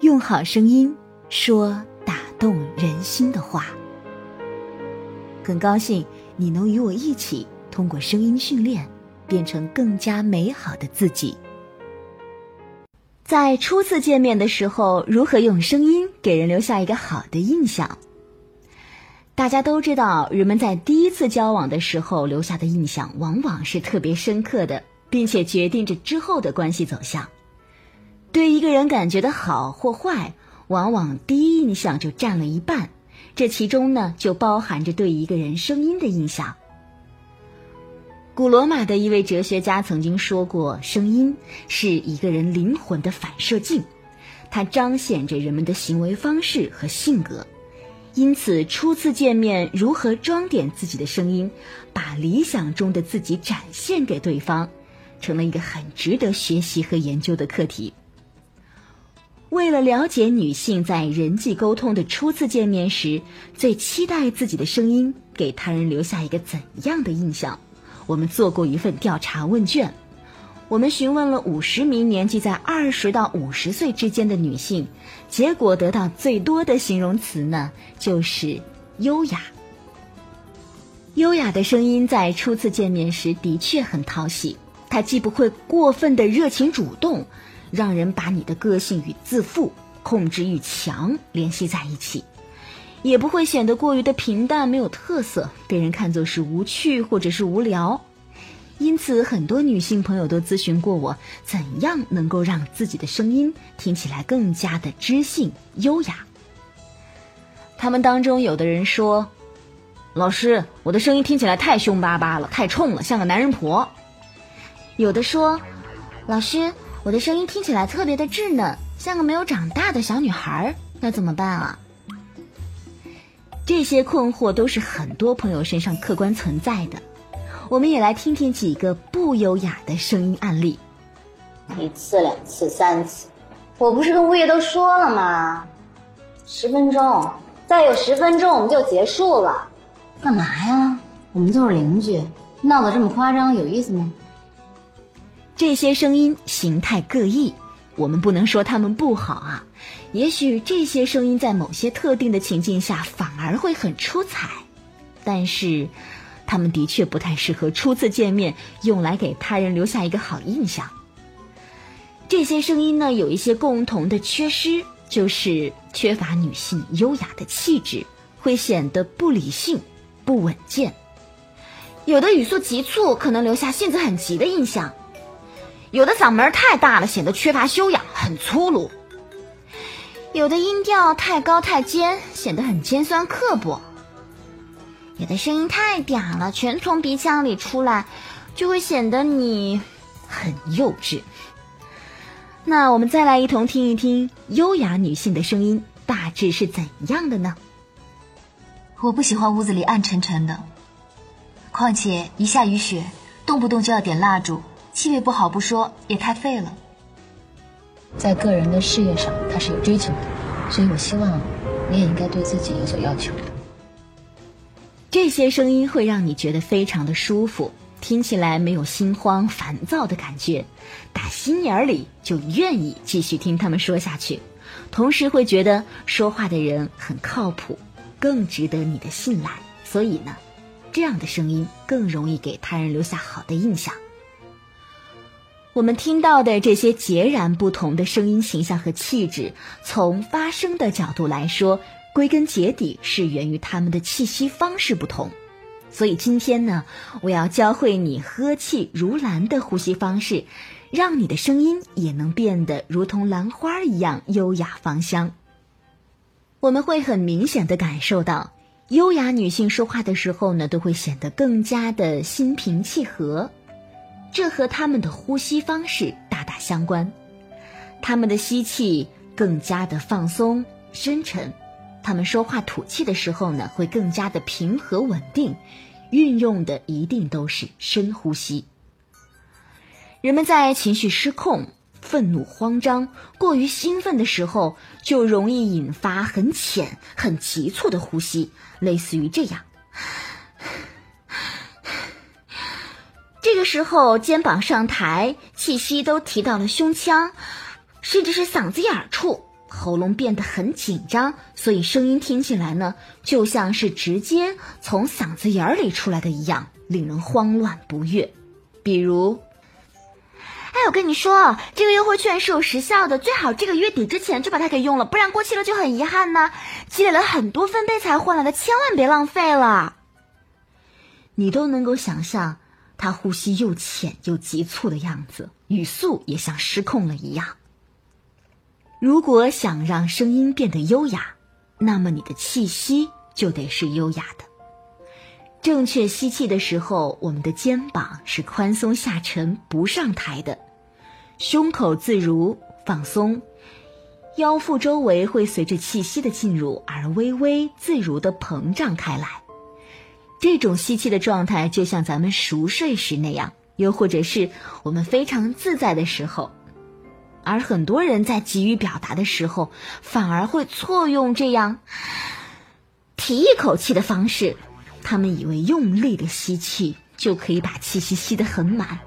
用好声音说打动人心的话。很高兴你能与我一起通过声音训练，变成更加美好的自己。在初次见面的时候，如何用声音给人留下一个好的印象？大家都知道，人们在第一次交往的时候留下的印象，往往是特别深刻的，并且决定着之后的关系走向。对一个人感觉的好或坏，往往第一印象就占了一半，这其中呢就包含着对一个人声音的印象。古罗马的一位哲学家曾经说过：“声音是一个人灵魂的反射镜，它彰显着人们的行为方式和性格。因此，初次见面如何装点自己的声音，把理想中的自己展现给对方，成了一个很值得学习和研究的课题。”为了了解女性在人际沟通的初次见面时，最期待自己的声音给他人留下一个怎样的印象，我们做过一份调查问卷。我们询问了五十名年纪在二十到五十岁之间的女性，结果得到最多的形容词呢，就是优雅。优雅的声音在初次见面时的确很讨喜，它既不会过分的热情主动。让人把你的个性与自负、控制欲强联系在一起，也不会显得过于的平淡没有特色，被人看作是无趣或者是无聊。因此，很多女性朋友都咨询过我，怎样能够让自己的声音听起来更加的知性优雅。他们当中有的人说：“老师，我的声音听起来太凶巴巴了，太冲了，像个男人婆。”有的说：“老师。”我的声音听起来特别的稚嫩，像个没有长大的小女孩，那怎么办啊？这些困惑都是很多朋友身上客观存在的。我们也来听听几个不优雅的声音案例。一次、两次、三次，我不是跟物业都说了吗？十分钟，再有十分钟我们就结束了。干嘛呀？我们就是邻居，闹得这么夸张，有意思吗？这些声音形态各异，我们不能说它们不好啊。也许这些声音在某些特定的情境下反而会很出彩，但是，他们的确不太适合初次见面用来给他人留下一个好印象。这些声音呢，有一些共同的缺失，就是缺乏女性优雅的气质，会显得不理性、不稳健。有的语速急促，可能留下性子很急的印象。有的嗓门太大了，显得缺乏修养，很粗鲁；有的音调太高太尖，显得很尖酸刻薄；有的声音太嗲了，全从鼻腔里出来，就会显得你很幼稚。那我们再来一同听一听优雅女性的声音大致是怎样的呢？我不喜欢屋子里暗沉沉的，况且一下雨雪，动不动就要点蜡烛。气味不好不说，也太废了。在个人的事业上，他是有追求的，所以我希望你也应该对自己有所要求。这些声音会让你觉得非常的舒服，听起来没有心慌烦躁的感觉，打心眼儿里就愿意继续听他们说下去，同时会觉得说话的人很靠谱，更值得你的信赖。所以呢，这样的声音更容易给他人留下好的印象。我们听到的这些截然不同的声音形象和气质，从发声的角度来说，归根结底是源于他们的气息方式不同。所以今天呢，我要教会你呵气如兰的呼吸方式，让你的声音也能变得如同兰花一样优雅芳香。我们会很明显的感受到，优雅女性说话的时候呢，都会显得更加的心平气和。这和他们的呼吸方式大大相关，他们的吸气更加的放松深沉，他们说话吐气的时候呢，会更加的平和稳定，运用的一定都是深呼吸。人们在情绪失控、愤怒、慌张、过于兴奋的时候，就容易引发很浅、很急促的呼吸，类似于这样。这个时候，肩膀上抬，气息都提到了胸腔，甚至是嗓子眼儿处，喉咙变得很紧张，所以声音听起来呢，就像是直接从嗓子眼儿里出来的一样，令人慌乱不悦。比如，哎，我跟你说，这个优惠券是有时效的，最好这个月底之前就把它给用了，不然过期了就很遗憾呢。积累了很多分贝才换来的，千万别浪费了。你都能够想象他呼吸又浅又急促的样子，语速也像失控了一样。如果想让声音变得优雅，那么你的气息就得是优雅的。正确吸气的时候，我们的肩膀是宽松下沉不上抬的，胸口自如放松，腰腹周围会随着气息的进入而微微自如的膨胀开来。这种吸气的状态，就像咱们熟睡时那样，又或者是我们非常自在的时候。而很多人在急于表达的时候，反而会错用这样提一口气的方式。他们以为用力的吸气就可以把气息吸得很满，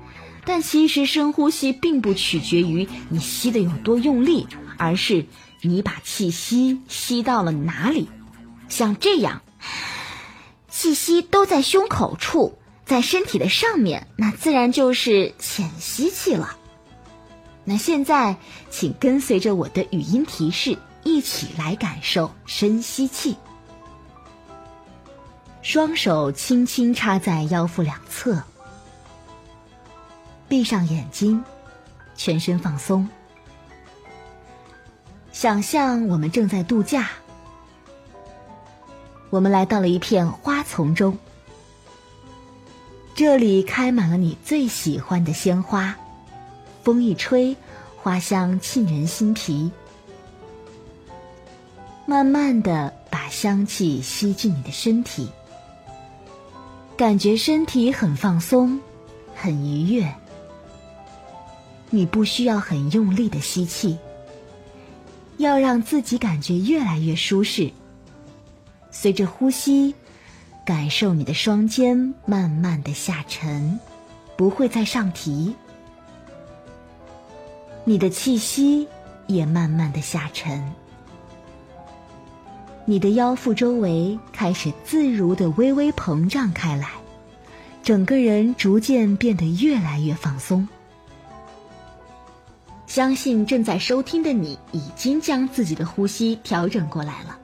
但其实深呼吸并不取决于你吸的有多用力，而是你把气息吸到了哪里。像这样，气息都在胸口处，在身体的上面，那自然就是浅吸气了。那现在，请跟随着我的语音提示，一起来感受深吸气。双手轻轻插在腰腹两侧，闭上眼睛，全身放松。想象我们正在度假，我们来到了一片花丛中，这里开满了你最喜欢的鲜花。风一吹，花香沁人心脾。慢慢的把香气吸进你的身体，感觉身体很放松，很愉悦。你不需要很用力的吸气，要让自己感觉越来越舒适。随着呼吸，感受你的双肩慢慢的下沉，不会再上提。你的气息也慢慢的下沉，你的腰腹周围开始自如的微微膨胀开来，整个人逐渐变得越来越放松。相信正在收听的你已经将自己的呼吸调整过来了。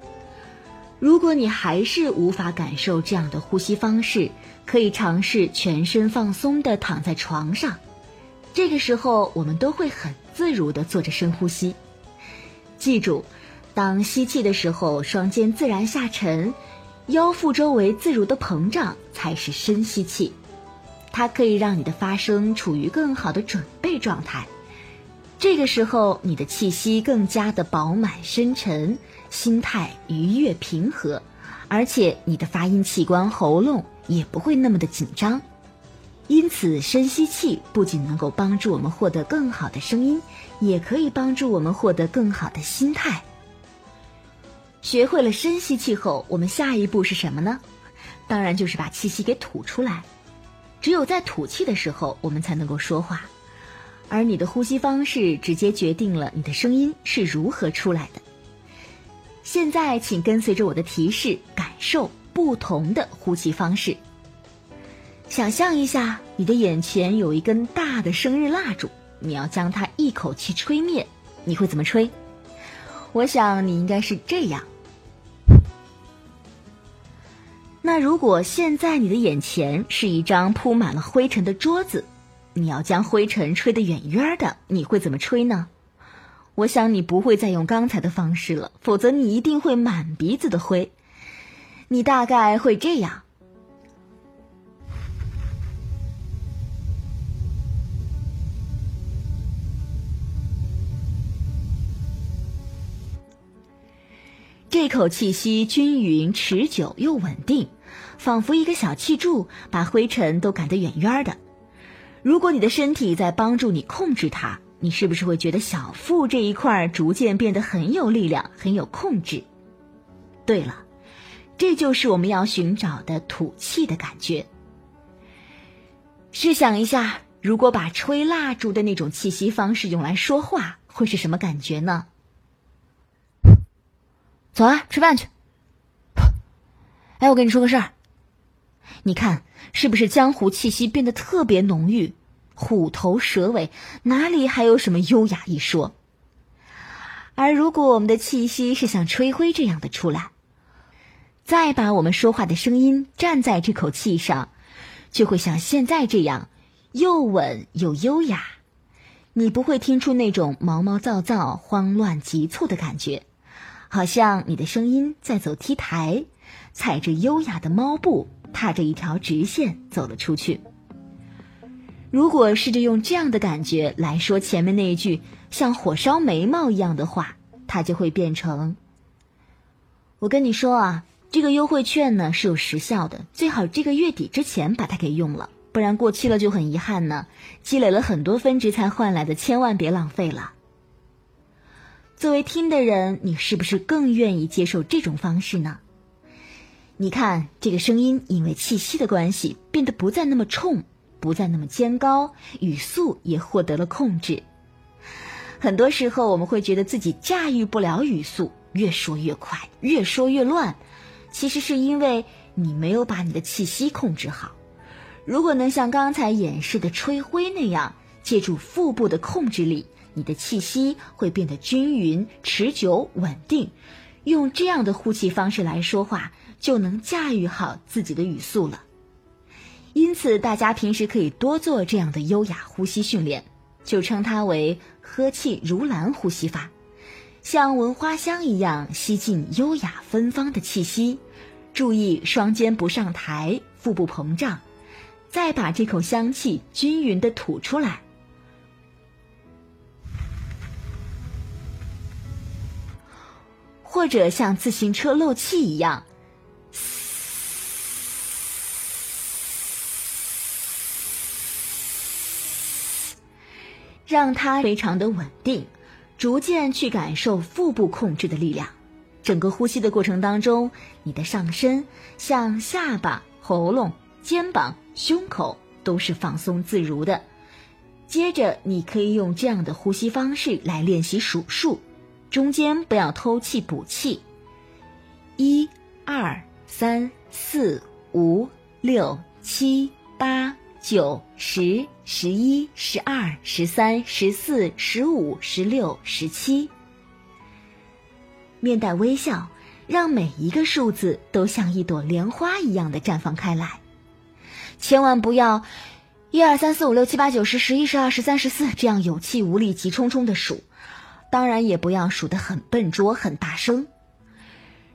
如果你还是无法感受这样的呼吸方式，可以尝试全身放松的躺在床上。这个时候，我们都会很自如的做着深呼吸。记住，当吸气的时候，双肩自然下沉，腰腹周围自如的膨胀，才是深吸气。它可以让你的发声处于更好的准备状态。这个时候，你的气息更加的饱满深沉，心态愉悦平和，而且你的发音器官喉咙也不会那么的紧张。因此，深吸气不仅能够帮助我们获得更好的声音，也可以帮助我们获得更好的心态。学会了深吸气后，我们下一步是什么呢？当然就是把气息给吐出来。只有在吐气的时候，我们才能够说话。而你的呼吸方式直接决定了你的声音是如何出来的。现在，请跟随着我的提示，感受不同的呼气方式。想象一下，你的眼前有一根大的生日蜡烛，你要将它一口气吹灭，你会怎么吹？我想你应该是这样。那如果现在你的眼前是一张铺满了灰尘的桌子，你要将灰尘吹得远远的，你会怎么吹呢？我想你不会再用刚才的方式了，否则你一定会满鼻子的灰。你大概会这样。这口气息均匀、持久又稳定，仿佛一个小气柱，把灰尘都赶得远远的。如果你的身体在帮助你控制它，你是不是会觉得小腹这一块逐渐变得很有力量、很有控制？对了，这就是我们要寻找的吐气的感觉。试想一下，如果把吹蜡烛的那种气息方式用来说话，会是什么感觉呢？走啊，吃饭去。哎，我跟你说个事儿，你看是不是江湖气息变得特别浓郁，虎头蛇尾，哪里还有什么优雅一说？而如果我们的气息是像吹灰这样的出来，再把我们说话的声音站在这口气上，就会像现在这样，又稳又优雅。你不会听出那种毛毛躁躁、慌乱急促的感觉，好像你的声音在走 T 台。踩着优雅的猫步，踏着一条直线走了出去。如果试着用这样的感觉来说前面那一句像火烧眉毛一样的话，它就会变成：我跟你说啊，这个优惠券呢是有时效的，最好这个月底之前把它给用了，不然过期了就很遗憾呢。积累了很多分值才换来的，千万别浪费了。作为听的人，你是不是更愿意接受这种方式呢？你看，这个声音因为气息的关系，变得不再那么冲，不再那么尖高，语速也获得了控制。很多时候，我们会觉得自己驾驭不了语速，越说越快，越说越乱。其实是因为你没有把你的气息控制好。如果能像刚才演示的吹灰那样，借助腹部的控制力，你的气息会变得均匀、持久、稳定。用这样的呼气方式来说话。就能驾驭好自己的语速了。因此，大家平时可以多做这样的优雅呼吸训练，就称它为“呵气如兰”呼吸法，像闻花香一样吸进优雅芬芳的气息。注意双肩不上抬，腹部膨胀，再把这口香气均匀的吐出来，或者像自行车漏气一样。让它非常的稳定，逐渐去感受腹部控制的力量。整个呼吸的过程当中，你的上身像下巴、喉咙、肩膀、胸口都是放松自如的。接着，你可以用这样的呼吸方式来练习数数，中间不要偷气补气。一、二、三、四、五、六、七、八。九、十、十一、十二、十三、十四、十五、十六、十七，面带微笑，让每一个数字都像一朵莲花一样的绽放开来。千万不要一二三四五六七八九十十一十二十三十四这样有气无力、急冲冲的数，当然也不要数得很笨拙、很大声。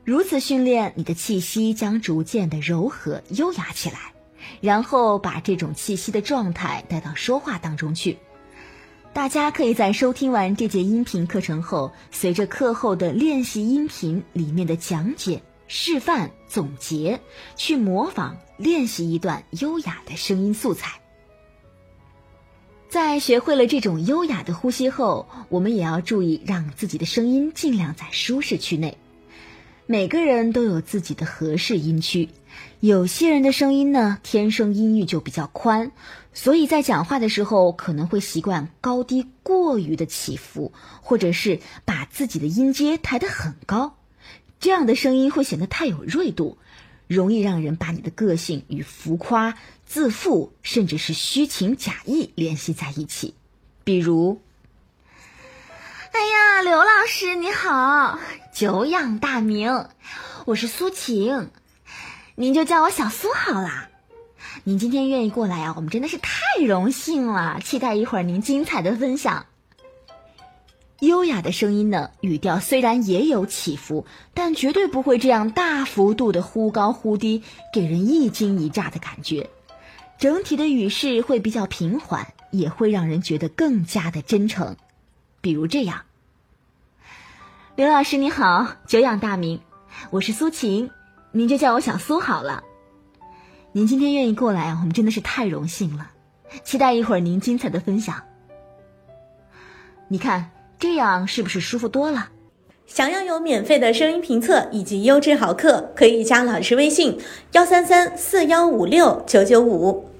如此训练，你的气息将逐渐的柔和、优雅起来。然后把这种气息的状态带到说话当中去。大家可以在收听完这节音频课程后，随着课后的练习音频里面的讲解、示范、总结，去模仿练习一段优雅的声音素材。在学会了这种优雅的呼吸后，我们也要注意让自己的声音尽量在舒适区内。每个人都有自己的合适音区。有些人的声音呢，天生音域就比较宽，所以在讲话的时候可能会习惯高低过于的起伏，或者是把自己的音阶抬得很高，这样的声音会显得太有锐度，容易让人把你的个性与浮夸、自负，甚至是虚情假意联系在一起。比如，哎呀，刘老师你好，久仰大名，我是苏晴。您就叫我小苏好啦。您今天愿意过来啊，我们真的是太荣幸了。期待一会儿您精彩的分享。优雅的声音呢，语调虽然也有起伏，但绝对不会这样大幅度的忽高忽低，给人一惊一乍的感觉。整体的语势会比较平缓，也会让人觉得更加的真诚。比如这样，刘老师你好，久仰大名，我是苏晴。您就叫我小苏好了。您今天愿意过来啊，我们真的是太荣幸了。期待一会儿您精彩的分享。你看这样是不是舒服多了？想要有免费的声音评测以及优质好课，可以加老师微信：幺三三四幺五六九九五。